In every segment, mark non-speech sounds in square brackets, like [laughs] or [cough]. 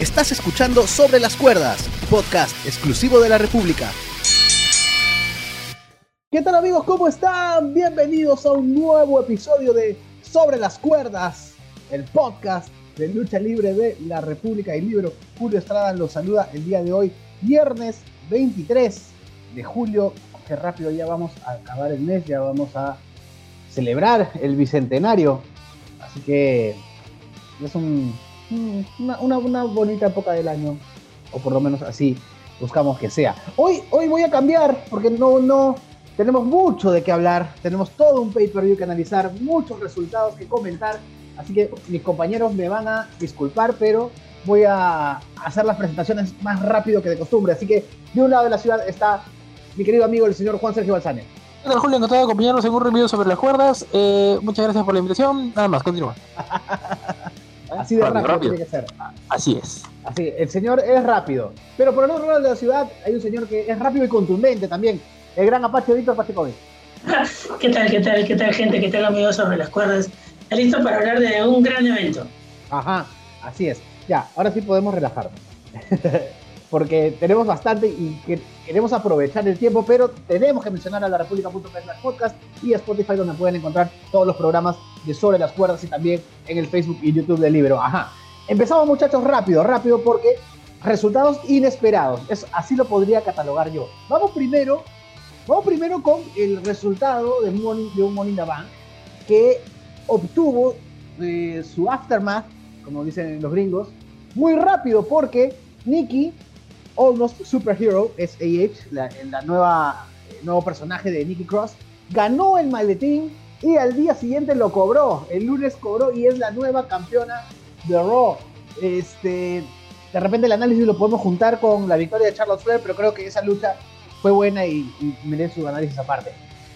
Estás escuchando Sobre las Cuerdas, podcast exclusivo de la República. ¿Qué tal amigos? ¿Cómo están? Bienvenidos a un nuevo episodio de Sobre las Cuerdas, el podcast de lucha libre de la República y Libro. Julio Estrada los saluda el día de hoy, viernes 23 de julio. Qué rápido ya vamos a acabar el mes, ya vamos a celebrar el bicentenario. Así que es un Mm, una, una, bonita época del año, o por lo menos así buscamos que sea. Hoy, hoy voy a cambiar, porque no, no, tenemos mucho de qué hablar, tenemos todo un pay-per-view que analizar, muchos resultados que comentar, así que mis compañeros me van a disculpar, pero voy a hacer las presentaciones más rápido que de costumbre, así que de un lado de la ciudad está mi querido amigo el señor Juan Sergio Balsane. Hola Julio, encantado de acompañarnos en un review sobre las cuerdas. Eh, muchas gracias por la invitación. Nada más, continúa. [laughs] Así de rápido, tiene que ser. Así es. Así, el señor es rápido. Pero por el otro lado de la ciudad hay un señor que es rápido y contundente también. El gran Apache Víctor Pachecovic. [laughs] ¿Qué tal, qué tal, qué tal, gente? ¿Qué tal, amigos sobre las cuerdas? Listo para hablar de un gran evento. Ajá, así es. Ya, ahora sí podemos relajarnos. [laughs] porque tenemos bastante y queremos aprovechar el tiempo, pero tenemos que mencionar a la podcast y a Spotify donde pueden encontrar todos los programas de Sobre las Cuerdas y también en el Facebook y YouTube del libro. Ajá. Empezamos muchachos rápido, rápido porque resultados inesperados. Es, así lo podría catalogar yo. Vamos primero, vamos primero con el resultado de, un Morning Bank que obtuvo eh, su aftermath, como dicen los gringos, muy rápido porque Nikki Almost Superhero, es AH, la, la nueva, el nuevo personaje de Nikki Cross, ganó el maletín y al día siguiente lo cobró. El lunes cobró y es la nueva campeona de Raw. Este, de repente el análisis lo podemos juntar con la victoria de Charlotte Flair, pero creo que esa lucha fue buena y, y merece su análisis aparte.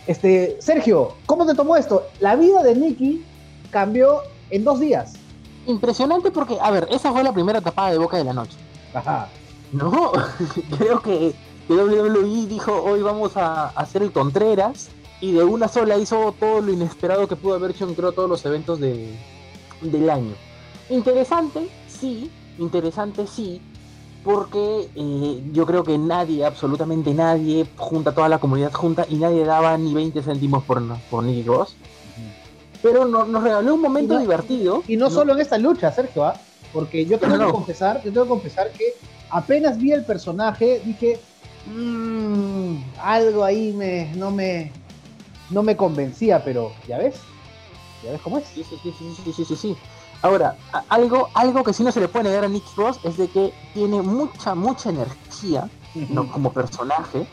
Este, Sergio, ¿cómo te tomó esto? La vida de Nikki cambió en dos días. Impresionante porque, a ver, esa fue la primera tapada de boca de la noche. Ajá. No, [laughs] creo que, WWE dijo hoy vamos a hacer el Contreras y de una sola hizo todo lo inesperado que pudo haber hecho en creo todos los eventos de, del año. Interesante, sí, interesante, sí, porque eh, yo creo que nadie, absolutamente nadie, junta toda la comunidad junta y nadie daba ni 20 céntimos por, por Nicky Cross. Pero nos regaló un momento divertido. Y no, solo en esta lucha, Sergio, ¿ah? porque yo tengo que confesar, yo tengo que confesar que apenas vi el personaje, dije, mmm, algo ahí me, no, me, no me convencía, pero ya ves, ya ves cómo es. Sí, sí, sí, sí, sí, sí, sí. Ahora, algo, algo que sí no se le puede negar a Nick Ross es de que tiene mucha, mucha energía ¿no? como personaje.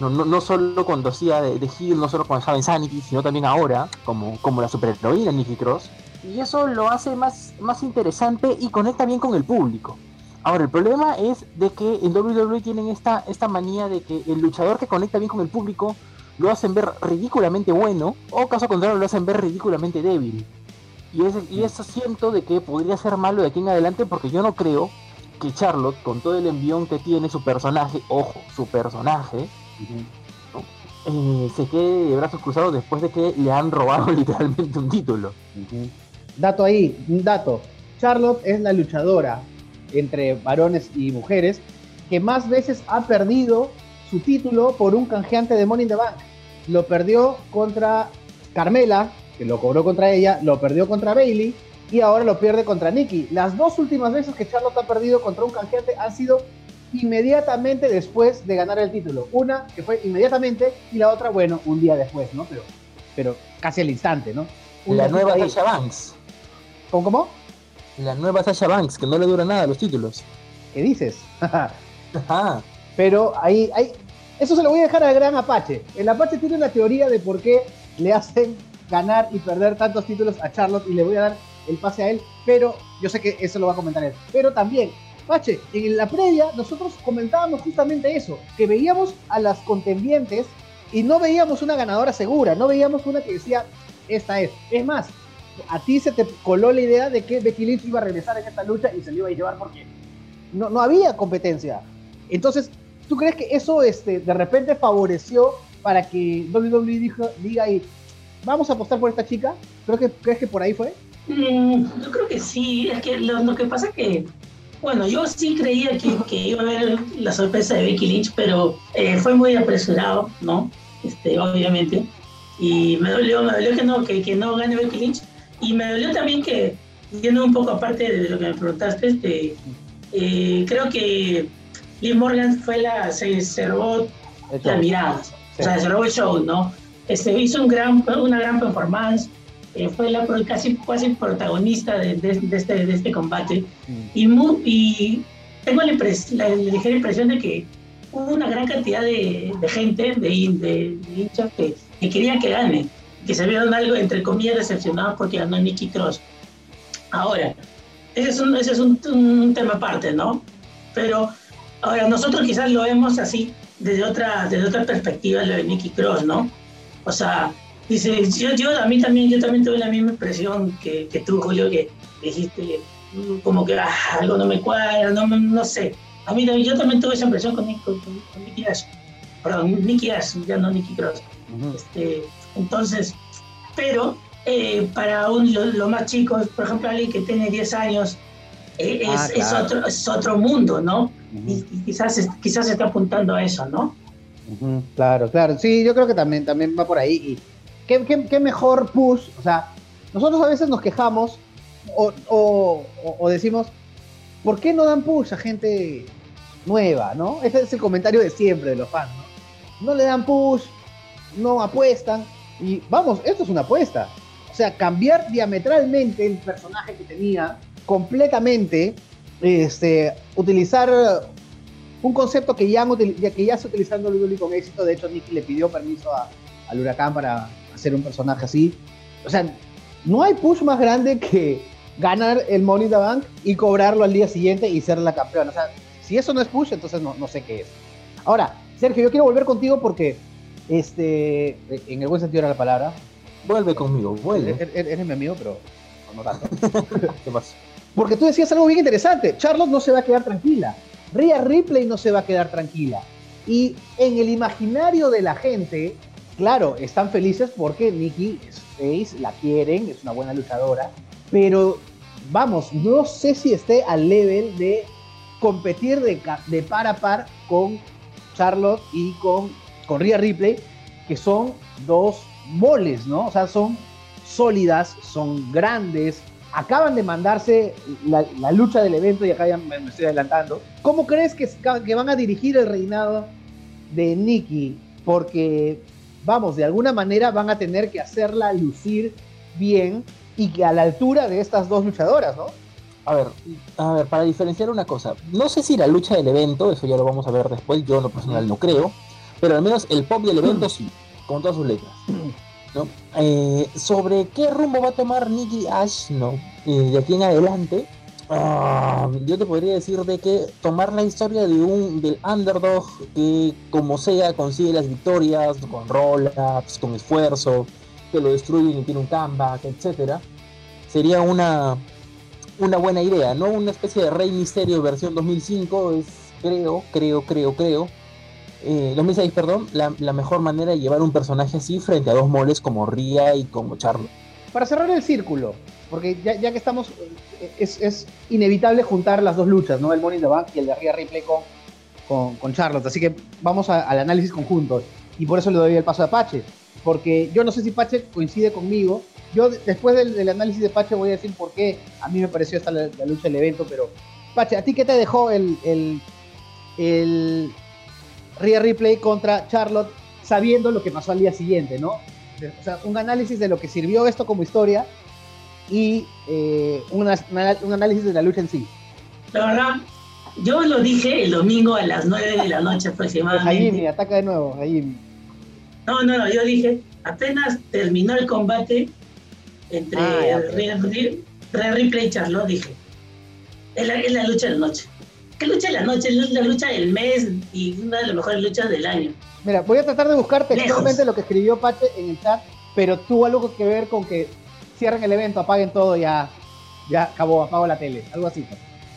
No, no, no, solo cuando hacía de, de Hill, no solo cuando estaba en Sanity, sino también ahora, como, como la superheroína Nicky Cross. Y eso lo hace más, más interesante y conecta bien con el público. Ahora, el problema es de que en WWE tienen esta, esta manía de que el luchador que conecta bien con el público lo hacen ver ridículamente bueno, o caso contrario, lo hacen ver ridículamente débil. Y, es, y eso siento de que podría ser malo de aquí en adelante porque yo no creo que Charlotte, con todo el envión que tiene su personaje, ojo, su personaje, eh, se quede de brazos cruzados después de que le han robado [laughs] literalmente un título. Dato ahí, un dato. Charlotte es la luchadora entre varones y mujeres, que más veces ha perdido su título por un canjeante de Money in the Bank. Lo perdió contra Carmela, que lo cobró contra ella, lo perdió contra Bailey y ahora lo pierde contra Nikki. Las dos últimas veces que Charlotte ha perdido contra un canjeante han sido inmediatamente después de ganar el título. Una que fue inmediatamente y la otra, bueno, un día después, ¿no? Pero, pero casi al instante, ¿no? la nueva Sasha Banks. ¿Cómo, cómo? La nueva Sasha Banks, que no le dura nada los títulos. ¿Qué dices? [laughs] Ajá. Pero ahí, ahí, eso se lo voy a dejar al gran Apache. El Apache tiene una teoría de por qué le hacen ganar y perder tantos títulos a Charlotte y le voy a dar el pase a él, pero yo sé que eso lo va a comentar él. Pero también, Apache, en la previa nosotros comentábamos justamente eso, que veíamos a las contendientes y no veíamos una ganadora segura, no veíamos una que decía, esta es. Es más, a ti se te coló la idea de que Becky Lynch iba a regresar en esta lucha y se le iba a llevar porque no, no había competencia. Entonces, ¿tú crees que eso este, de repente favoreció para que WWE diga y vamos a apostar por esta chica? ¿Creo que, ¿Crees que por ahí fue? Mm, yo creo que sí, es que lo, que pasa es que Bueno, yo sí creía que, que, iba a haber la sorpresa de Becky Lynch, pero eh, fue muy apresurado, ¿no? Este, obviamente. Y me dolió, me dolió que no, que, que no gane Becky Lynch. Y me dolió también que, yendo un poco aparte de lo que me preguntaste, este, eh, creo que Liv Morgan fue la, se, robó la mirada, o sea, se robó el show, ¿no? Este, hizo un gran, una gran performance, eh, fue la casi, casi protagonista de, de, de este, de este combate. Mm. Y, muy, y tengo la, la, la, ligera impresión de que hubo una gran cantidad de, gente, de, de, hinchas, que, que, querían que gane, que se vieron algo, entre comillas, decepcionados porque ganó Nicky Cross. Ahora, ese es un, ese es un, un tema aparte, ¿no? Pero ahora nosotros quizás lo vemos así, desde otra, desde otra perspectiva, lo de Nicky Cross, ¿no? O sea, dice, yo, yo, a mí también, yo también tuve la misma impresión que, que tú, Julio, que dijiste como que ah, algo no me cuadra, no, no sé. A mí yo también tuve esa impresión con, con, con Nicky Ash. Perdón, Nicky Ash, ya no Nicky Cross. Uh -huh. este, entonces, pero eh, para un, lo, lo, más chicos, por ejemplo, alguien que tiene 10 años, eh, es, ah, claro. es, otro, es otro mundo, ¿no? Uh -huh. y, y, quizás, quizás se está apuntando a eso, ¿no? Uh -huh. Claro, claro. Sí, yo creo que también, también va por ahí. Y ¿qué, qué, qué mejor push? O sea, nosotros a veces nos quejamos o, o, o, decimos, ¿por qué no dan push a gente nueva, no? Ese es el comentario de siempre de los fans, ¿no? No le dan push, no apuestan. Y vamos, esto es una apuesta. O sea, cambiar diametralmente el personaje que tenía completamente, este, utilizar un concepto que ya, que ya está utilizando Luli con éxito. De hecho, Nicky le pidió permiso a, al Huracán para hacer un personaje así. O sea, no hay push más grande que ganar el Money the Bank y cobrarlo al día siguiente y ser la campeona. O sea, si eso no es push, entonces no, no sé qué es. Ahora, Sergio, yo quiero volver contigo porque, este, en el buen sentido de la palabra, Vuelve conmigo, vuelve. Eres, eres mi amigo, pero no tanto. [laughs] ¿Qué pasa? Porque tú decías algo bien interesante. Charlotte no se va a quedar tranquila. Rhea Ripley no se va a quedar tranquila. Y en el imaginario de la gente, claro, están felices porque Nikki es face, la quieren, es una buena luchadora. Pero vamos, no sé si esté al level de competir de, de par a par con Charlotte y con, con Rhea Ripley, que son dos moles, ¿no? O sea, son sólidas, son grandes, acaban de mandarse la, lucha del evento y acá ya me, me estoy adelantando. ¿Cómo crees que, que, van a dirigir el reinado de Nikki? Porque, vamos, de alguna manera van a tener que hacerla lucir bien y que a la altura de estas dos luchadoras, ¿no? A ver, a ver, para diferenciar una cosa, no sé si la lucha del evento, eso ya lo vamos a ver después, yo en lo personal no creo, pero al menos el pop del evento sí con todas sus letras. ¿no? Eh, sobre qué rumbo va a tomar Nicky Ash ¿no? Eh, de aquí en adelante, uh, yo te podría decir de que tomar la historia de un del underdog que como sea consigue las victorias con roll-ups, con esfuerzo, que lo destruyen y tiene un comeback, etcétera, sería una una buena idea, ¿no? Una especie de Rey Misterio versión 2005 es creo, creo, creo, creo eh, 2006, perdón, la, mejor manera de llevar un personaje así frente a dos moles como Ria y como Charlo. Para cerrar el círculo, porque ya, ya que estamos, es, es, inevitable juntar las dos luchas, ¿no? El Money in the Bank y el de Ria Ripley con, con, con Charlotte. Así que vamos al análisis conjunto. Y por eso le doy el paso a Pache. Porque yo no sé si Pache coincide conmigo. Yo después del, del análisis de Pache voy a decir por qué a mí me pareció esta la, lucha del evento. Pero, Pache, ¿a ti qué te dejó el, el Rhea Ripley contra Charlotte sabiendo lo que pasó al día siguiente, ¿no? O sea, un análisis de lo que sirvió esto como historia y eh, una, una, un análisis de la lucha en sí. La verdad, yo lo dije el domingo a las 9 de la noche aproximadamente. Jaime, ataca de nuevo, Jaime. No, no, no, yo dije, apenas terminó el combate entre ah, Rhea Ripley y Charlotte, dije, es la, es la lucha de la noche. ¿Qué lucha de la noche? Es la lucha del mes y una de las mejores luchas del año. Mira, voy a tratar de buscar textualmente lo que escribió Pache en el chat, pero tuvo algo que ver con que cierren el evento, apaguen todo, ya, ya acabó, apago la tele, algo así.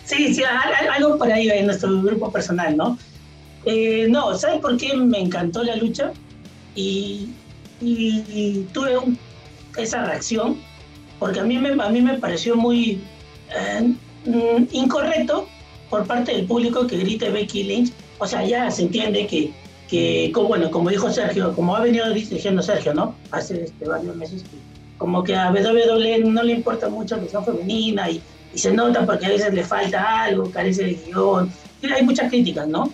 Sí, sí, algo por ahí en nuestro grupo personal, ¿no? Eh, no, ¿sabes por qué me encantó la lucha? Y, y, y tuve un, esa reacción, porque a mí me, a mí me pareció muy eh, incorrecto por parte del público que grite Becky Lynch, o sea, ya se entiende que, que como, bueno, como dijo Sergio, como ha venido diciendo Sergio, ¿no? Hace este, varios meses, que como que a WWE no le importa mucho la visión femenina y, y, se nota porque a veces le falta algo, carece de guion, hay muchas críticas, ¿no?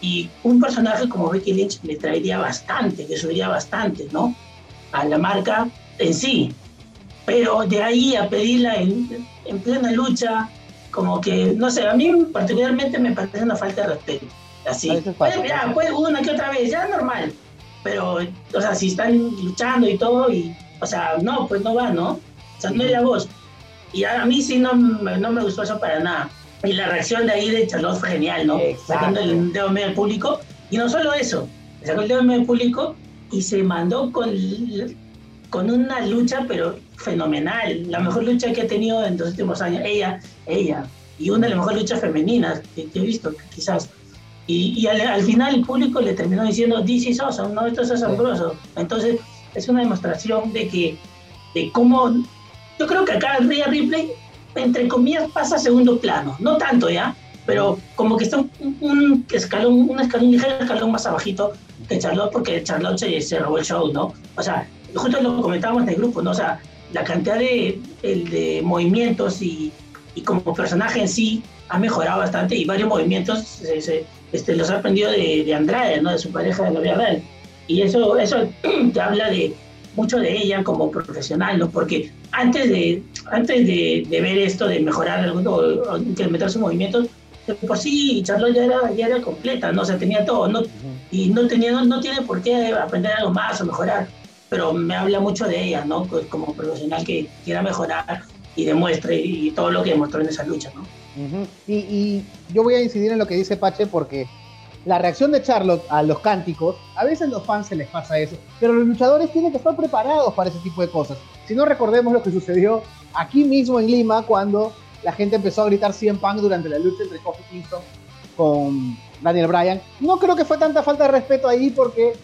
Y un personaje como Becky Lynch le traería bastante, le subiría bastante, ¿no? A la marca en sí. Pero de ahí a pedirla en, en plena lucha, como que, no sé, a mí particularmente me parece una falta de respeto. Así, pues, ya, pues una que otra vez, ya normal. Pero, o sea, si están luchando y todo, y, o sea, no, pues no va, ¿no? O sea, no es la voz. Y a mí sí no, no me gustó eso para nada. Y la reacción de ahí de Charlotte fue genial, ¿no? Sacando el dedo medio al público. Y no solo eso, sacó el dedo medio al público y se mandó con, con una lucha, pero fenomenal. La mejor lucha que ha tenido en los últimos años. Ella, ella. Y una de las mejores luchas femeninas que, he visto, quizás. Y, y al, final el público le terminó diciendo, this is awesome, ¿no? Esto es asombroso. Entonces, es una demostración de que, de cómo. Yo creo que acá Rhea Ripley entre comillas, pasa a segundo plano. No tanto ya, pero como que está un, escalón, un escalón ligero, escalón más abajito que Charlotte, porque Charlotte se, robó el show, ¿no? O sea, justo lo comentábamos en el grupo, ¿no? O sea, la cantidad de, de movimientos y, y, como personaje en sí ha mejorado bastante y varios movimientos se, este, los ha aprendido de, de, Andrade, ¿no? De su pareja de la vida real. Y eso, eso [clears throat] te habla de mucho de ella como profesional, ¿no? Porque antes de, antes de, ver esto, de mejorar alguno, o incrementar sus movimientos, por sí Charlotte ya era, ya era completa, ¿no? O sea, tenía todo, ¿no? Y no, tenía, no, tiene por qué aprender algo más o mejorar, pero me habla mucho de ella, ¿no? Pues como profesional que quiera mejorar y demuestre y todo lo que demostró en esa lucha, ¿no? y, y yo voy a incidir en lo que dice Pache porque la reacción de Charlotte a los cánticos, a veces los fans se les pasa eso, pero los luchadores tienen que estar preparados para ese tipo de cosas. Si no recordemos lo que sucedió aquí mismo en Lima cuando la gente empezó a gritar 100 Punk durante la lucha entre Kofi Kingston con Daniel Bryan. No creo que fue tanta falta de respeto ahí porque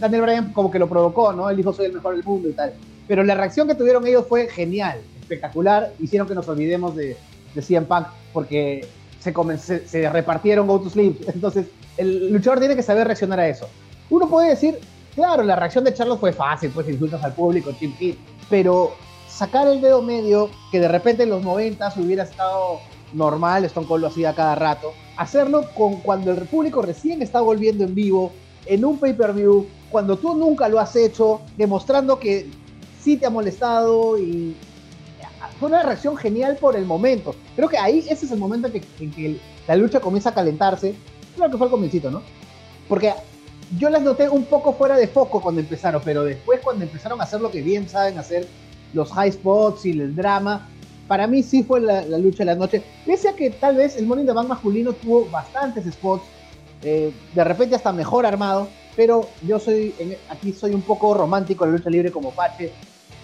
Daniel Bryan como que lo provocó, ¿no? Él dijo soy el mejor del mundo y tal. Pero la reacción que tuvieron ellos fue genial, espectacular. Hicieron que nos olvidemos de, de CM Punk porque se, se repartieron Go to Sleep. [laughs] Entonces el luchador tiene que saber reaccionar a eso. Uno puede decir, claro, la reacción de Charlos fue fácil, pues insultas al público, chip hit, pero sacar el dedo medio, que de repente en los 90 hubiera estado normal, Stone Cold lo hacía cada rato, hacerlo con cuando el público recién está volviendo en vivo, en un pay-per-view, cuando tú nunca lo has hecho, demostrando que sí te ha molestado y fue una reacción genial por el momento. Creo que ahí ese es el momento en que, en que la lucha comienza a calentarse Creo que fue el comiencito, ¿no? Porque yo las noté un poco fuera de foco cuando empezaron, pero después cuando empezaron a hacer lo que bien saben hacer, los high spots y el drama, para mí sí fue la, lucha de la noche. Pese a que tal vez el Morning the Bank masculino tuvo bastantes spots, eh, de repente hasta mejor armado, pero yo soy, aquí soy un poco romántico en la lucha libre como Pache.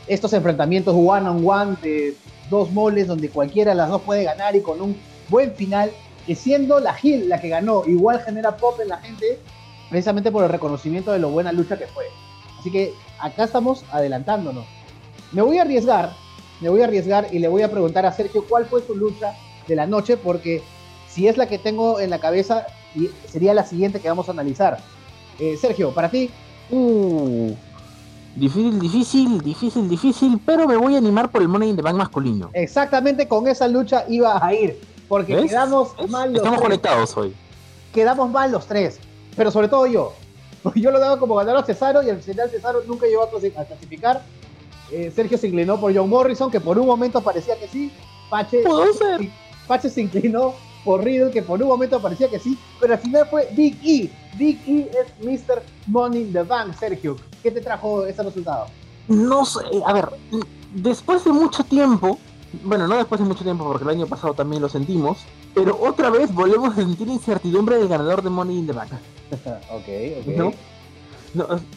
Estos enfrentamientos one on one de dos moles donde cualquiera de las dos puede ganar y con un buen final que siendo la Gil la que ganó, igual genera pop en la gente, precisamente por el reconocimiento de lo buena lucha que fue. Así que acá estamos adelantándonos. Me voy a arriesgar, me voy a arriesgar y le voy a preguntar a Sergio cuál fue su lucha de la noche, porque si es la que tengo en la cabeza, sería la siguiente que vamos a analizar. Eh, Sergio, para ti. Uh, difícil, difícil, difícil, difícil, pero me voy a animar por el Money in the Bank masculino. Exactamente con esa lucha iba a ir. Porque quedamos mal los Estamos conectados hoy. Quedamos mal los tres. Pero sobre todo yo. [laughs] Yo lo daba como ganador a Cesaro y al final Cesaro nunca llegó a clasificar. Eh, Sergio se inclinó por John Morrison, que por un momento parecía que sí. Pache, [laughs] Pache se inclinó por Riddle, que por un momento parecía que sí. Pero al final fue Big E. Big E es Mr. Money in the Bank, Sergio. ¿Qué te trajo ese resultado? No sé, a ver, después de mucho tiempo, bueno, no después de mucho tiempo, porque el año pasado también lo sentimos, pero otra vez volvemos a sentir incertidumbre del ganador de Money in the Bank. [laughs] ok, ok. ¿No?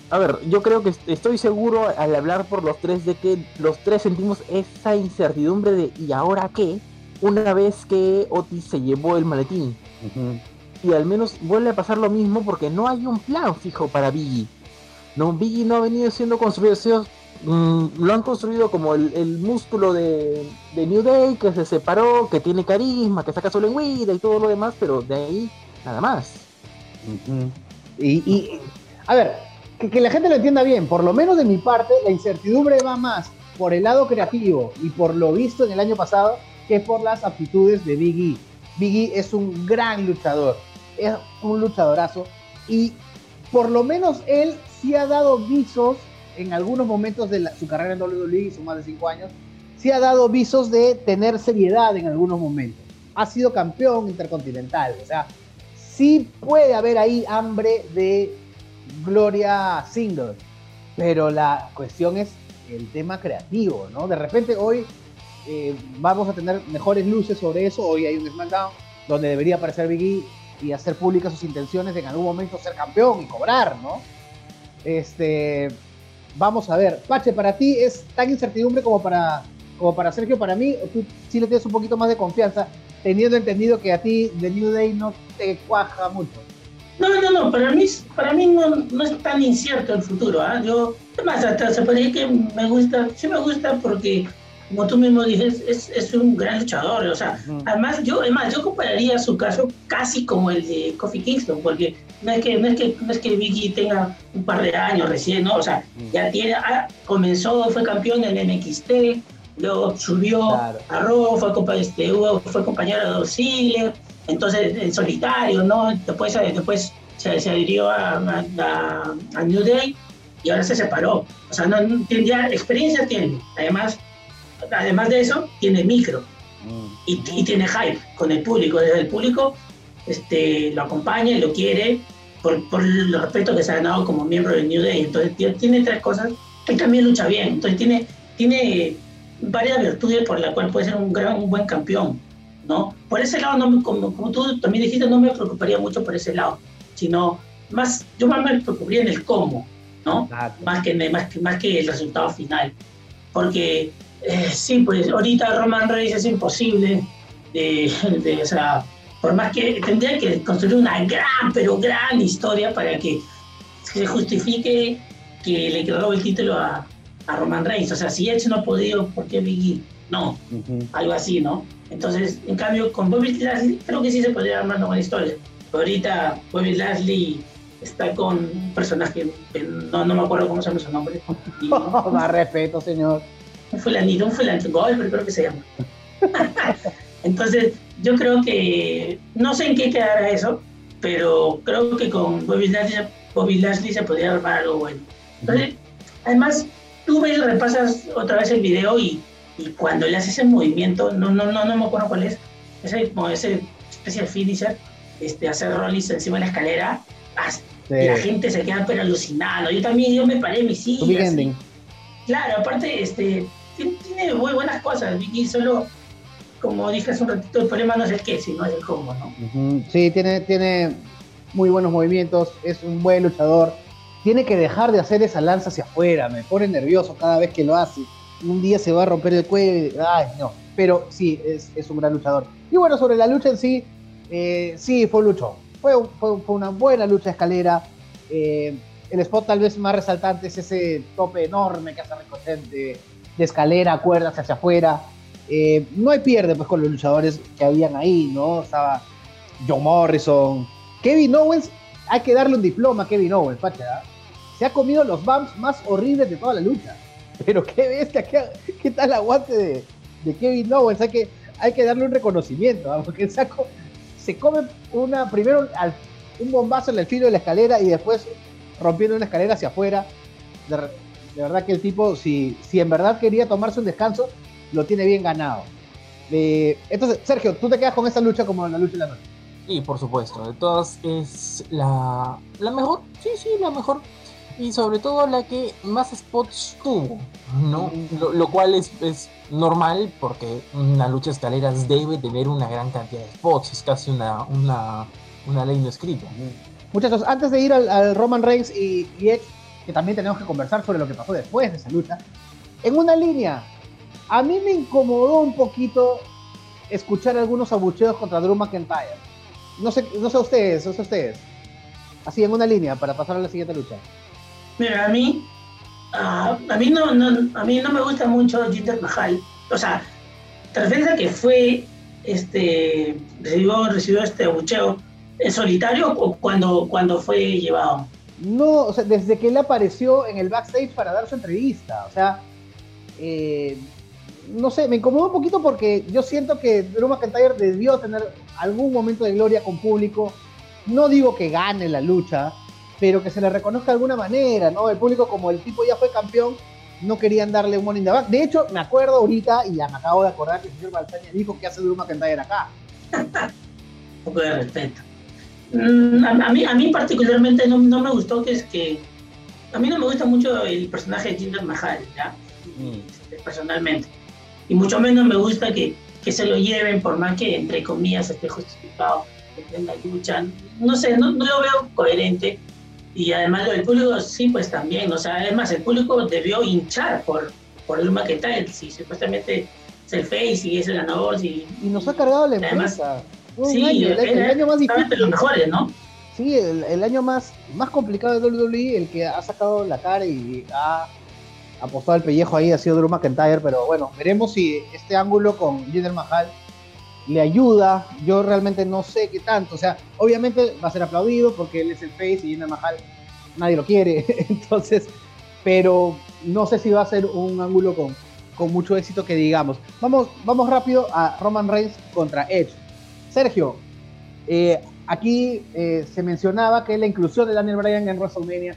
a ver, yo creo que estoy seguro al hablar por los tres de que los tres sentimos esa incertidumbre de ¿y ahora qué? Una vez que Otis se llevó el maletín. Y al menos vuelve a pasar lo mismo porque no hay un plan fijo para Biggie. No, Biggie no ha venido siendo construido, mm, lo han construido como el, músculo de, New Day, que se separó, que tiene carisma, que saca solo en Wida y todo lo demás, pero de ahí nada más. y, a ver, que, la gente lo entienda bien, por lo menos de mi parte, la incertidumbre va más por el lado creativo y por lo visto en el año pasado que por las aptitudes de Biggie. Biggie es un gran luchador, es un luchadorazo y por lo menos él sí ha dado visos en algunos momentos de su carrera en WWE, son más de cinco años, sí ha dado visos de tener seriedad en algunos momentos. Ha sido campeón intercontinental, o sea, sí puede haber ahí hambre de gloria single, pero la cuestión es el tema creativo, ¿no? De repente hoy eh, vamos a tener mejores luces sobre eso, hoy hay un SmackDown donde debería aparecer Big E y hacer públicas sus intenciones de en algún momento ser campeón y cobrar, ¿no? Este, vamos a ver, Pache, para ti es tan incertidumbre como para, como para Sergio, para mí, tú sí le tienes un poquito más de confianza, teniendo entendido que a ti The New Day no te cuaja mucho. No, no, no, para mí, para mí no, no es tan incierto el futuro. ¿ah? Yo, además, hasta se podría que me gusta, sí me gusta porque, como tú mismo dices, es, es un gran luchador. O sea, además, yo, además, yo compararía su caso casi como el de Kofi Kingston, porque no es que, no es que, no es que Vicky tenga un par de años recién, ¿no? O sea, ya tiene, ah, comenzó, fue campeón en NXT, luego subió a Raw, fue, este, fue compañero de Dos entonces en solitario, ¿no? Después, después se, adhirió a, a, New Day y ahora se separó. O sea, no, ya experiencia tiene. Además, además de eso, tiene micro mm. y, y, tiene hype con el público. Desde el público este, lo acompaña y lo quiere por, por el respeto que se ha ganado como miembro de New Day. Entonces tiene tres cosas y también lucha bien. Entonces tiene, tiene varias virtudes por las cuales puede ser un, gran, un buen campeón. ¿no? Por ese lado, no como, como, tú también dijiste, no me preocuparía mucho por ese lado, sino más, yo más me preocuparía en el cómo, ¿no? Más que, más, que, más que el resultado final. Porque eh, sí, pues ahorita Roman Reigns es imposible de, de, o sea, por más que tendría que construir una gran, pero gran historia para que se justifique que le quedó el título a, a Roman Reigns. O sea, si Edge no ha podido, ¿por qué Biggie? No, algo así, ¿no? Entonces, en cambio, con Bobby Lashley creo que sí se podría armar una buena historia. ahorita Bobby Lashley está con un personaje que no, no me acuerdo cómo se llama su nombre. [laughs] Más respeto, señor. Un fulanito, un fulanito, Goldberg creo que se llama. [laughs] Entonces, yo creo que, no sé en qué quedará eso, pero creo que con Bobby Lashley, Bobby Lashley se podría armar algo bueno. Entonces, además, tú ves, repasas otra vez el video y y cuando le hace ese movimiento, no, no, no, no me acuerdo cuál es, ese, como ese especial finisher, este, hacer rollis encima de la escalera, la gente se queda pero alucinando. Yo también, yo me paré mis hijas. Claro, aparte, este, tiene, muy buenas cosas. Vicky solo, como dije hace un ratito, el problema no es el qué, sino es el cómo, ¿no? Sí, tiene, tiene muy buenos movimientos, es un buen luchador. Tiene que dejar de hacer esa lanza hacia afuera, me pone nervioso cada vez que lo hace un día se va a romper el cuello. Ay, no. Pero sí, es, un gran luchador. Y bueno, sobre la lucha en sí, eh, sí, fue un luchón. Fue, fue, una buena lucha de escalera. Eh, el spot tal vez más resaltante es ese tope enorme que hace Ricochet de, escalera, cuerdas hacia afuera. Eh, no hay pierde pues con los luchadores que habían ahí, ¿no? Estaba John Morrison, Kevin Owens, hay que darle un diploma a Kevin Owens, pacha. Se ha comido los bumps más horribles de toda la lucha. [laughs] Pero qué bestia, qué, qué tal aguante de, de, Kevin Owens. Hay que, hay que darle un reconocimiento, porque saco, se come una, primero un bombazo en el filo de la escalera y después rompiendo una escalera hacia afuera. Verdad que el tipo, si, si en verdad quería tomarse un descanso, lo tiene bien ganado. Eh, entonces, Sergio, ¿tú te quedas con esa lucha como la lucha de la noche? Sí, por supuesto. De todas es la, la mejor. Sí, sí, la mejor y sobre todo la que más spots tuvo, ¿no? Lo, cual es, es, normal porque una lucha de escaleras debe tener una gran cantidad de spots, es casi una, una, una ley no escrita. Muchachos, antes de ir al, Roman Reigns y, y Edge, que también tenemos que conversar sobre lo que pasó después de esa lucha, en una línea, a mí me incomodó un poquito escuchar algunos abucheos contra Drew McIntyre. No sé, no sé ustedes, no sé ustedes. Así en una línea para pasar a la siguiente lucha. Mira, a mí, Ah, a, mí no, no, a mí no me gusta mucho Jinder Mahal. O sea, ¿te refieres a que fue, este, recibió, recibió este abucheo en solitario o cuando, cuando fue llevado? No, o sea, desde que él apareció en el backstage para dar su entrevista. O sea, eh, no sé, me incomoda un poquito porque yo siento que Drew McIntyre debió tener algún momento de gloria con público. No digo que gane la lucha, pero que se le reconozca de alguna manera, ¿no? El público, como el tipo ya fue campeón, no querían darle un Morning the Bank. De hecho, me acuerdo ahorita, y ya me acabo de acordar que el señor Balsaña dijo que hace Drew McIntyre acá. un poco de respeto. Mm, a, mí, a mí particularmente no, no, me gustó que es que... A mí no me gusta mucho el personaje de Jinder Mahal, ¿ya? Mm. Personalmente y mucho menos me gusta que, que se lo lleven, por más que entre comillas esté justificado en la lucha. No sé, no, no, lo veo coherente. Y además lo del público, sí, pues también. O sea, además el público debió hinchar por, por el tal si supuestamente es el face y es el ganador. Y, y nos ha cargado la empresa. Sí, el, año más difícil. De los mejores, ¿no? Sí, el, el, año más, más complicado de WWE, el que ha sacado la cara y ha apostado el pellejo ahí ha sido Drew McIntyre, pero bueno, veremos si este ángulo con Jinder Mahal le ayuda. Yo realmente no sé qué tanto. O sea, obviamente va a ser aplaudido porque él es el face y Jinder Mahal nadie lo quiere. [laughs] Entonces, pero no sé si va a ser un ángulo con, con mucho éxito que digamos. Vamos, vamos rápido a Roman Reigns contra Edge. Sergio, eh, aquí eh, se mencionaba que la inclusión de Daniel Bryan en WrestleMania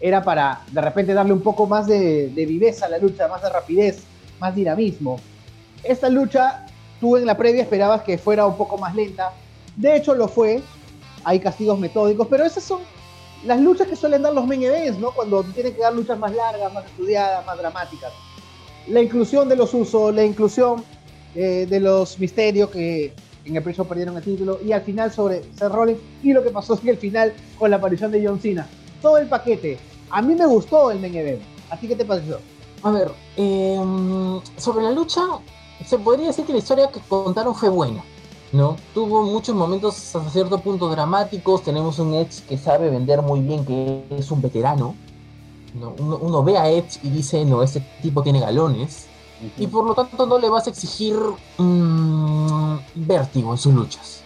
era para de repente darle un poco más de, viveza a la lucha, más de rapidez, más dinamismo. Esta lucha, tú en la previa esperabas que fuera un poco más lenta. De hecho, lo fue. Hay castigos metódicos, pero esas son las luchas que suelen dar los main events, ¿no? Cuando tienen que dar luchas más largas, más estudiadas, más dramáticas. La inclusión de los usos, la inclusión eh, de los misterios que en el precio perdieron el título y al final sobre Seth Rollins y lo que pasó en el final con la aparición de John Cena todo el paquete. A mí me gustó el main event. ¿A ti qué te pareció? A ver, em, sobre la lucha, se podría decir que la historia que contaron fue buena. ¿no? Tuvo muchos momentos hasta cierto punto dramáticos. Tenemos un Edge que sabe vender muy bien, que es un veterano. ¿no? Uno, ve a Edge y dice, no, este tipo tiene galones. Y por lo tanto no le vas a exigir mm, vértigo en sus luchas.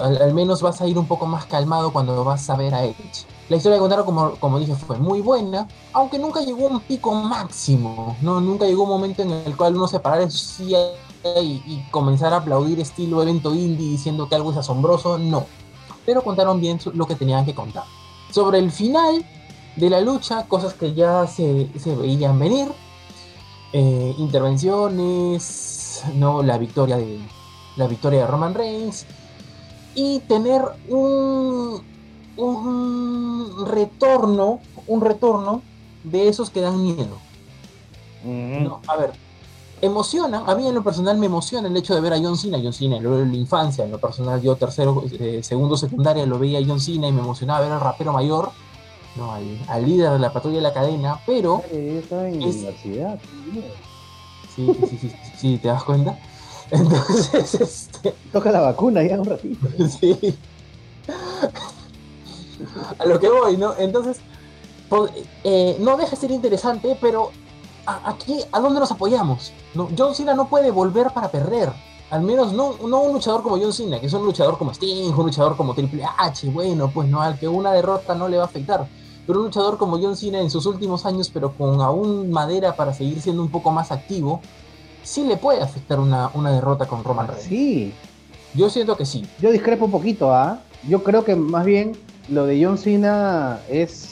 Al, al, menos vas a ir un poco más calmado cuando vas a ver a Edge. La historia de contar como, como dije, fue muy buena, aunque nunca llegó a un pico máximo, ¿no? Nunca llegó un momento en el cual uno se parara en su silla y, y comenzar a aplaudir estilo evento indie diciendo que algo es asombroso, no. Pero contaron bien lo que tenían que contar. Sobre el final de la lucha, cosas que ya se, se veían venir, eh, intervenciones, ¿no? La victoria de la victoria de Roman Reigns y tener un, un retorno, un retorno de esos que dan miedo. a ver, emociona, a mí en lo personal me emociona el hecho de ver a John Cena, John Cena, lo en la infancia, en lo personal yo tercero, eh, segundo, secundaria lo veía a John Cena y me emocionaba ver al rapero mayor, no, al, líder de la patrulla de la cadena, pero... en universidad. Sí, sí, sí, sí, ¿te das cuenta? [laughs] Entonces, este... Toca la vacuna ya un ratito. [laughs] sí a lo que voy, ¿no? Entonces, eh, no deja de ser interesante, pero aquí, ¿a dónde nos apoyamos? ¿No? John Cena no puede volver para perder. Al menos no, no un luchador como John Cena, que es un luchador como Sting, un luchador como Triple H, bueno, pues no, al que una derrota no le va a afectar. Pero un luchador como John Cena en sus últimos años, pero con aún madera para seguir siendo un poco más activo, sí le puede afectar una, una derrota con Roman Reigns. Sí. Yo siento que sí. Yo discrepo un poquito, ¿ah? Yo creo que más bien lo de John Cena es...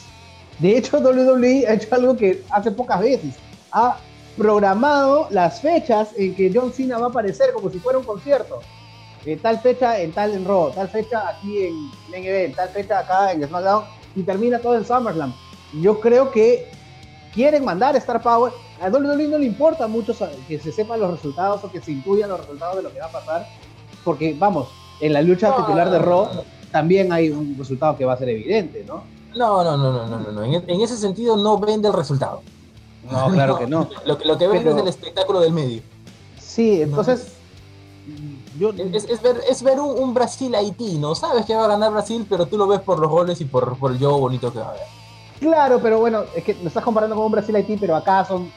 De hecho, [laughs] WWE ha hecho algo que hace pocas veces. Ha programado las fechas en que John Cena va a aparecer como si fuera un concierto. Eh, tal fecha en tal en Raw, tal fecha aquí en en Event, tal fecha acá en SmackDown y termina todo en SummerSlam. Yo creo que quieren mandar Star Power. A WWE no le importa mucho que se sepan los resultados o que se intuyan los resultados de lo que va a pasar, porque vamos, en la lucha titular de Raw también hay un resultado que va a ser evidente, ¿no? No, no, no, no, no, no. En, ese sentido no vende el resultado. No, claro que no. [laughs] Lo, lo que vende es el espectáculo del medio. Sí, entonces... Yo... Es, ver, es ver un, Brasil-Haití, ¿no? Sabes que va a ganar Brasil, pero tú lo ves por los goles y por, por el juego bonito que va a haber. Claro, pero bueno, es que me estás comparando con un Brasil-Haití, pero acá son,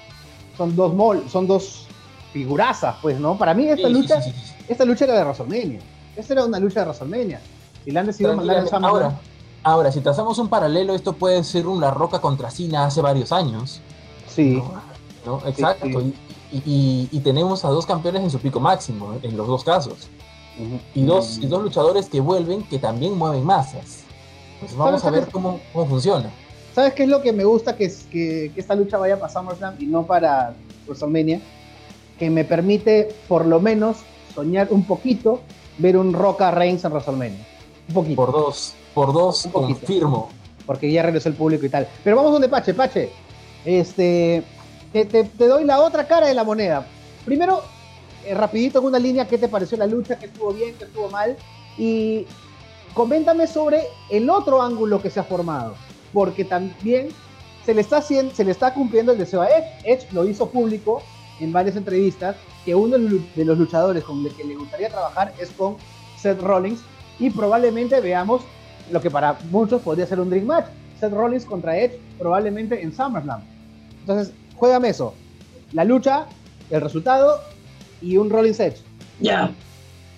son dos mol, son dos figurazas, pues, ¿no? Para mí esta Sí, lucha, sí, sí, sí. esta lucha era de WrestleMania. Esta era una lucha de WrestleMania. Si la han decidido mandar Tranquilamente. SummerSlam, Ahora, ahora, si trazamos un paralelo, esto puede ser una roca contra Cena hace varios años. sí. ¿no? Exacto. sí. Y, y- tenemos a dos campeones en su pico máximo, en los dos casos. Y dos, y dos luchadores que vuelven que también mueven masas. Pues vamos ¿Sabes a ver cómo, cómo funciona. ¿Sabes qué es lo que me gusta que, es- que, que esta lucha vaya para SummerSlam y no para WrestleMania? Que me permite, por lo menos, soñar un poquito ver un Roca Reigns en WrestleMania. Un poquito. Por dos, por dos, confirmo. porque ya regresó el público y tal. Pero vamos donde Pache, Pache. Este, te, te- te doy la otra cara de la moneda. Primero, eh, rapidito en una línea, ¿qué te pareció la lucha? ¿Qué estuvo bien? ¿Qué estuvo mal? Y coméntame sobre el otro ángulo que se ha formado, porque también se le está, haciendo, se le está cumpliendo el deseo a Edge. Edge lo hizo público en varias entrevistas, que uno de los luchadores con el que le gustaría trabajar es con Seth Rollins, y probablemente veamos lo que para muchos podría ser un Dream Match. Seth Rollins contra Edge, probablemente en SummerSlam. Entonces, juégame eso. La lucha, el resultado y un Rollins Edge. Ya,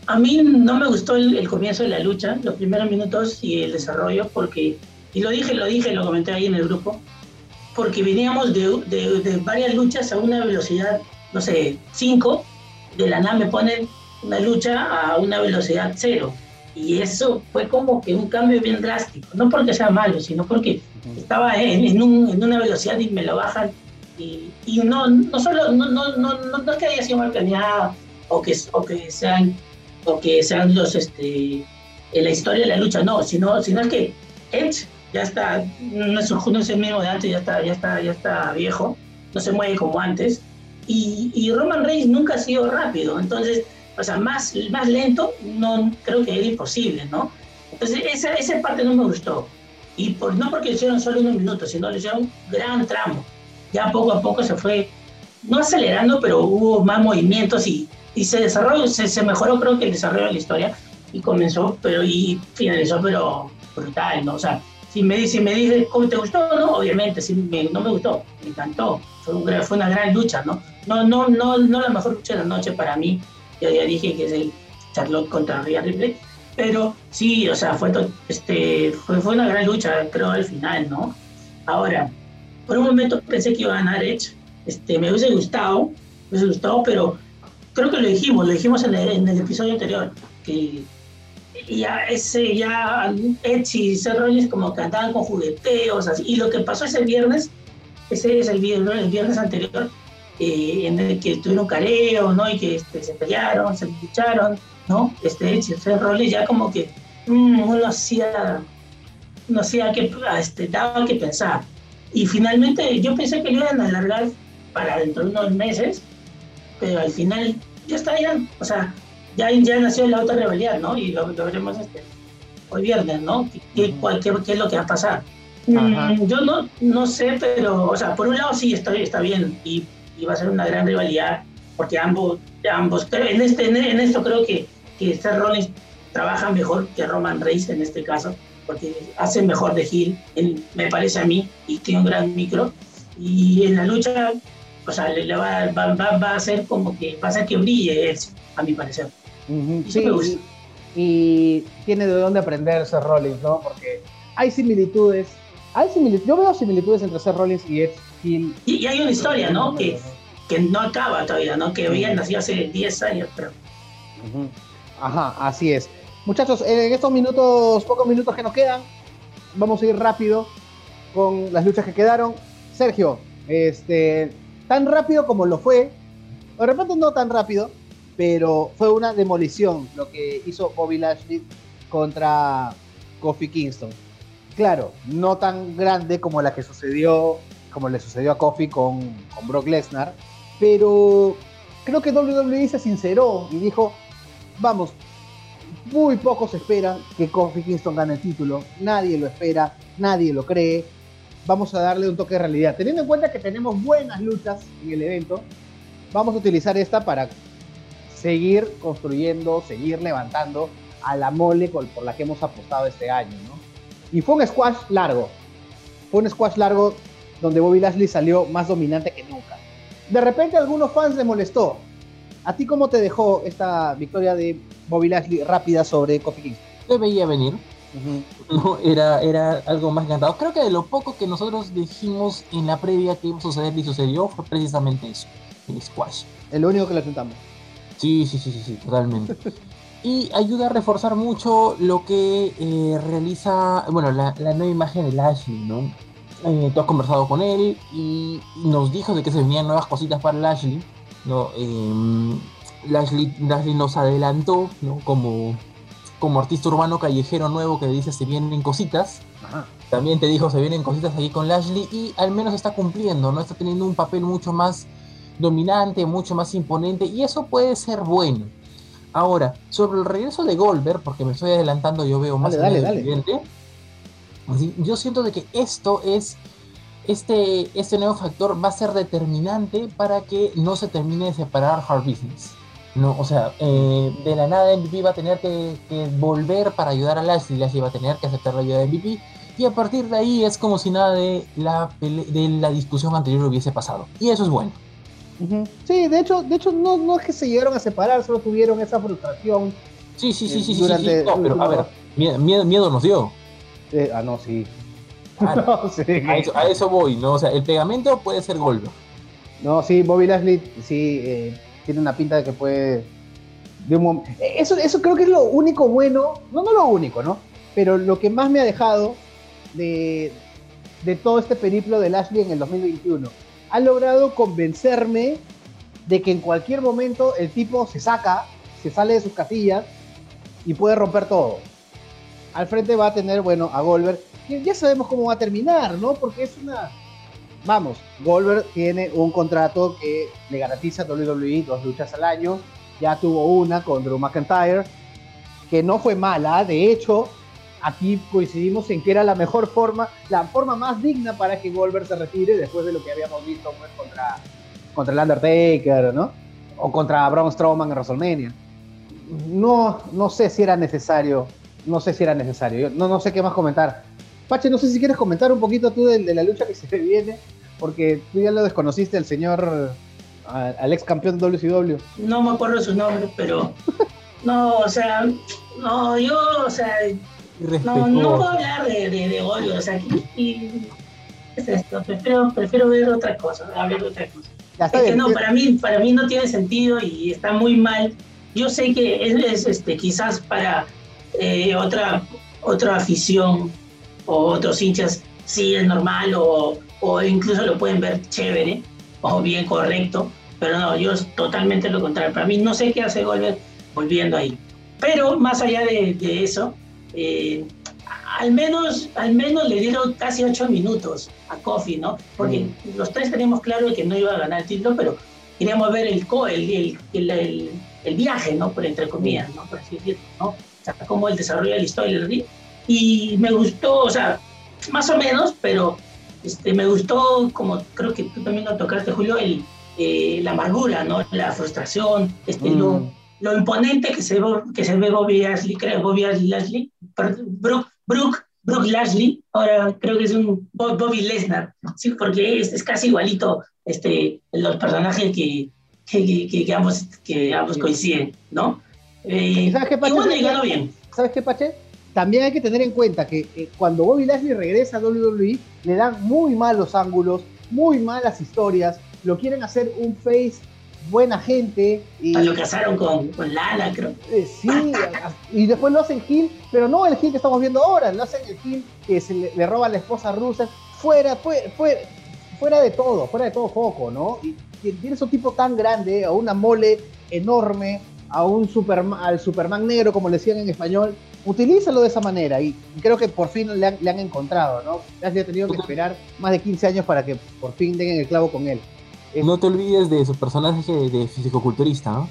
a mí no me gustó el, el comienzo de la lucha, los primeros minutos y el desarrollo, porque, y lo dije, lo dije, lo comenté ahí en el grupo, porque veníamos de, de- de varias luchas a una velocidad, no sé, 5, de la nada me ponen una lucha a una velocidad 0. Y eso fue como que un cambio bien drástico, no porque sea malo, sino porque estaba en, en un- en una velocidad y me lo bajan. Y, y no, no solo, no, no, no, no, es que haya sido mal planeada o que, o que sean, o que sean los, este, en la historia de la lucha, no, sino, sino es que Edge ya está, no es, no es el mismo de antes, ya está, ya está, ya está viejo, no se mueve como antes. Y, y Roman Reigns nunca ha sido rápido, entonces, o sea, más, más lento, no creo que era imposible, ¿no? Entonces, esa, esa parte no me gustó. Y por, no porque le hicieron solo unos minutos, sino le hicieron un gran tramo. Ya poco a poco se fue, no acelerando, pero hubo más movimientos y, y se desarrolló, se, se mejoró creo que el desarrollo de la historia y comenzó, pero y finalizó, pero brutal, ¿no? O sea, si me, dice- me cómo te gustó, ¿no? Obviamente, si me- no me gustó, me encantó. Fue, un fue una gran lucha, ¿no? No, no, no, no la mejor lucha de la noche para mí. Ya, ya dije que es el Charlotte contra Rhea Ripley. Pero sí, o sea, fue, este, fue, fue una gran lucha, creo, al final, ¿no? Ahora, por un momento pensé que iba a ganar Edge. Este, me hubiese gustado, me hubiese gustado, pero creo que lo dijimos, lo dijimos en el, episodio anterior, que ya ese ya Edge y Seth Rollins como que andaban con jugueteos así, y lo que pasó ese viernes, ese es el viernes, el viernes anterior, eh, en el que tuvieron careo, ¿no? Y que este, se pelearon, se lucharon, ¿no? Este Edge y Seth ya como que mm, uno hacía, no hacía que, este, daba que pensar. Y finalmente yo pensé que lo iban a alargar para dentro de unos meses, pero al final ya está ya, o sea, ya, ya nació la otra rivalidad, ¿no? Y lo, lo veremos este, hoy viernes, ¿no? ¿Qué, cuál- qué- qué es lo que va a pasar? Mm, yo no, no sé, pero, o sea, por un lado sí está, está bien y, y va a ser una gran rivalidad, porque ambos, ambos en, este, en, en esto creo que, que Seth Rollins trabaja mejor que Roman Reigns en este caso, porque hace mejor de heel, en- me parece a mí, y tiene un gran micro. Y en la lucha, o sea, le, le va, va, va, va a hacer como que, va a hacer que brille Edge, a mi parecer. Ujú, Y Sí, me gusta. y, y tiene de dónde aprender Seth Rollins, ¿no? Porque hay similitudes. Hay similitudes. Yo veo similitudes entre Seth Rollins y Edge Hill. Y, y hay una historia, ¿no? Que, que no acaba todavía, ¿no? Que había nacido hace 10 años, pero Ujú. Ajá, así es. Muchachos, en estos minutos, pocos minutos que nos quedan, vamos a ir rápido con las luchas que quedaron. Sergio, este, tan rápido como lo fue, de repente no tan rápido, pero fue una demolición lo que hizo Bobby Lashley contra Kofi Kingston. Claro, no tan grande como la que sucedió, como le sucedió a Kofi con, con Brock Lesnar, pero creo que WWE se sinceró y dijo, vamos, muy pocos esperan que Kofi Kingston gane el título, nadie lo espera, nadie lo cree, vamos a darle un toque de realidad. Teniendo en cuenta que tenemos buenas luchas en el evento, vamos a utilizar esta para seguir construyendo, seguir levantando a la mole por la que hemos apostado este año, ¿no? Y fue un squash largo, fue un squash largo donde Bobby Lashley salió más dominante que nunca. De repente a algunos fans les molestó. ¿A ti cómo te dejó esta victoria de Bobby Lashley rápida sobre Kofi Kingston? Te veía venir. No, era, era algo más encantado. Creo que de lo poco que nosotros dijimos en la previa que iba a suceder y sucedió fue precisamente eso, el squash. Es lo único que le sentamos. Sí, sí, sí, sí, sí, totalmente. y ayuda a reforzar mucho lo que eh, realiza, bueno, la, la, nueva imagen de Lashley, ¿no? Eh, tú has conversado con él y, y, nos dijo de que se venían nuevas cositas para Lashley, ¿no? Eh, Lashley, Lashley nos adelantó, ¿no? Como, como artista urbano callejero nuevo que dice se vienen cositas. Ajá. También te dijo se vienen cositas aquí con Lashley y al menos está cumpliendo, ¿no? Está teniendo un papel mucho más dominante, mucho más imponente y eso puede ser bueno. Ahora, sobre el regreso de Goldberg, porque me estoy adelantando, yo veo más dale, dale, dale. Así, yo siento de que esto es este, este nuevo factor va a ser determinante para que no se termine de separar Hard Business. No, o sea, eh, de la nada MVP va a tener que, que, volver para ayudar a Lashley, Lashley va a tener que aceptar la ayuda de MVP y a partir de ahí es como si nada de la, de la discusión anterior hubiese pasado. Y eso es bueno. Uh -huh. Sí, de hecho, de hecho no, no es que se llegaron a separar, solo tuvieron esa frustración. Sí, sí, sí, sí, durante, sí, sí. No, pero a ver, miedo, miedo nos dio. Eh, ah, no, sí. Ah, [laughs] no, sí. A, eso, a, eso, voy, ¿no? O sea, el pegamento puede ser Goldberg. No, sí, Bobby Lashley sí eh, tiene una pinta de que puede. De un eso, eso creo que es lo único bueno, no, no lo único, ¿no? Pero lo que más me ha dejado de, de todo este periplo de Lashley en el 2021 ha logrado convencerme de que en cualquier momento el tipo se saca, se sale de sus casillas y puede romper todo. Al frente va a tener, bueno, a Goldberg, ya sabemos cómo va a terminar, ¿no? Porque es una... Vamos, Goldberg tiene un contrato que le garantiza WWE dos luchas al año. Ya tuvo una con Drew McIntyre, que no fue mala. De hecho, aquí coincidimos en que era la mejor forma, la forma más digna para que Goldberg se retire después de lo que habíamos visto pues, contra, contra el Undertaker, ¿no? O contra Braun Strowman en WrestleMania. No, no sé si era necesario, no sé si era necesario, Yo no sé qué más comentar. Pache, no sé si quieres comentar un poquito tú de, de la lucha que se [laughs] viene, porque tú ya lo desconociste, el señor, al ex campeón de WCW. No me acuerdo su nombre, pero [laughs] no, o sea, no, yo, o sea, no, no puedo hablar de, de, o sea, y, y, es esto, prefiero, prefiero ver otra cosa, hablar de otra cosa. Ya está es bien, que no, para mí, para mí no tiene sentido y está muy mal. Yo sé que es, es este, quizás para eh, otra, otra afición o otros hinchas sí es normal o, o incluso lo pueden ver chévere o bien correcto, pero no, yo es totalmente lo contrario. Para mí no sé qué hace Goldberg volviendo ahí. Pero más allá de, de eso, eh, al menos, al menos le dieron casi ocho minutos a Kofi, ¿no? Porque mm. los tres teníamos claro que no iba a ganar el título, pero queríamos ver el, el, el, el, el viaje, ¿no? Por entre comillas, ¿no? Por así decirlo, ¿no? O sea, cómo él desarrolla la historia. Y me gustó, o sea, más o menos, pero este, me gustó, como creo que tú también lo tocaste, Julio, el, eh, la amargura, ¿no? La frustración, este, mm. lo, lo, imponente que se, que se ve Bobby Lashley, creo, Bobby Lashley, Brooke, Brooke, Brooke Lashley, ahora creo que es un Bobby Lesnar, ¿sí? porque es, es, casi igualito este, los personajes que, que, que, que ambos, que ambos coinciden, ¿no? Eh, ¿Sabes qué, Pache? Y bueno, y ganó bien. ¿Sabes qué, Pache? También hay que tener en cuenta que eh, cuando Bobby Lashley regresa a WWE, le dan muy malos ángulos, muy malas historias, lo quieren hacer un face buena gente. Y, lo casaron con, con Lala, creo. Eh, sí, y después lo hacen Gil, pero no el Gil que estamos viendo ahora, lo hacen el Gil que se le, le roba a la esposa rusa, fuera, fue, fue, fuera de todo, fuera de todo foco, ¿no? Y, y tienes un tipo tan grande, a una mole enorme, a un Superman, al Superman negro, como le decían en español, utilízalo de esa manera y creo que por fin le han, le han encontrado, ¿no? Lashley ha tenido que esperar más de 15 años para que por fin den el clavo con él. No te olvides de su personaje de fisicoculturista, ¿no?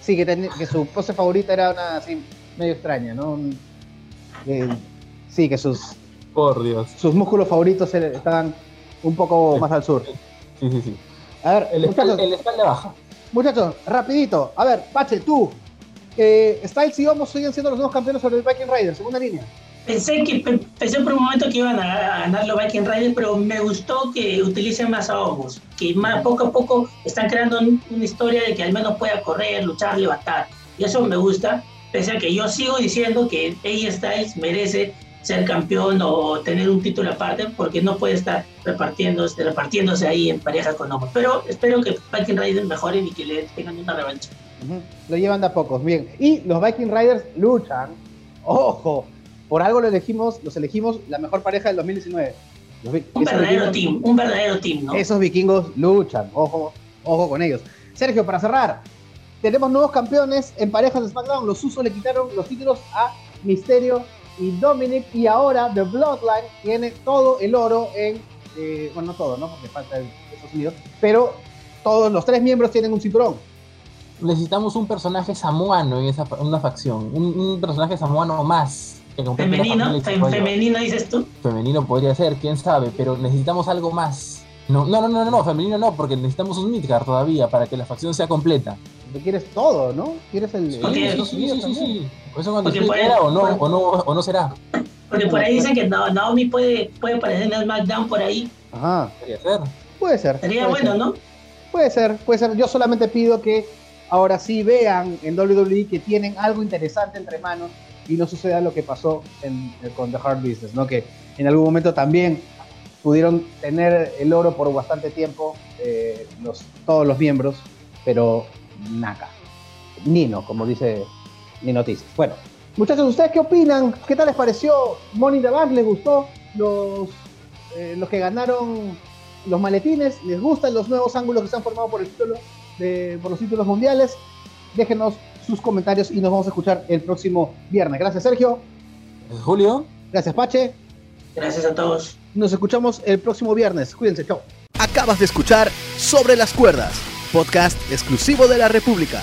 Sí, que, ten, que, su pose favorita era una así medio extraña, ¿no? Eh, sí, que sus. Por Dios. Sus músculos favoritos estaban un poco más al sur. Sí, sí, sí. A ver, el, muchachos, el espalda baja. Muchachos, rapidito. A ver, Pache, tú. Eh, Styles y Homos siguen siendo los nuevos campeones sobre el Viking Raiders, segunda línea. Pensé que pensé por un momento que iban a, ganar los Viking Riders, pero me gustó que utilicen más a Omos, que más, poco a poco están creando una historia de que al menos pueda correr, luchar, levantar. Y eso me gusta, pese a que yo sigo diciendo que AJ Styles merece ser campeón o tener un título aparte, porque no puede estar repartiéndose, repartiéndose ahí en pareja con Omos. Pero espero que Viking Riders mejoren y que le tengan una revancha. Lo llevan de a pocos, bien. Y los Viking Riders luchan, ojo, por algo lo elegimos, los elegimos la mejor pareja del 2019. un verdadero team, un verdadero team, ¿no? Esos vikingos luchan, ojo, ojo con ellos. Sergio, para cerrar, tenemos nuevos campeones en parejas de SmackDown. Los Usos le quitaron los títulos a Misterio y Dominic y ahora The Bloodline tiene todo el oro en, eh, bueno, no todo, ¿no? Porque falta el Estados Unidos, pero todos los tres miembros tienen un cinturón. Necesitamos un personaje samuano en esa una facción, un personaje samuano más Femenino, femenino dices tú. Femenino podría ser, quién sabe, pero necesitamos algo más. No, no, no, no, no, femenino no, porque necesitamos un Midgard todavía para que la facción sea completa. Tú quieres todo, ¿no? Quieres el. Sí, sí, sí, sí, sí, Eso cuando será o no, o no, o no será. Porque por ahí dicen que Naomi puede, puede aparecer en el SmackDown por ahí. Ajá. Podría ser. Puede ser. Sería bueno, ¿no? Puede ser, puede ser. Yo solamente pido que ahora sí vean en WWE que tienen algo interesante entre manos y no suceda lo que pasó en, con The Hard Business, ¿no? que en algún momento también pudieron tener el oro por bastante tiempo eh, todos los miembros, pero nada. Nino, como dice mi noticia. Bueno, muchachos, ¿ustedes qué opinan? ¿Qué tal les pareció Money the Bank? ¿Les gustó los, eh, los que ganaron los maletines? ¿Les gustan los nuevos ángulos que se han formado por, el título de, por los títulos mundiales? Déjenos sus comentarios y nos vamos a escuchar el próximo viernes. Gracias, Sergio. Gracias, Julio. Gracias, Pache. Gracias a todos. Nos escuchamos el próximo viernes. Cuídense, chao. Acabas de escuchar Sobre las Cuerdas, podcast exclusivo de la República.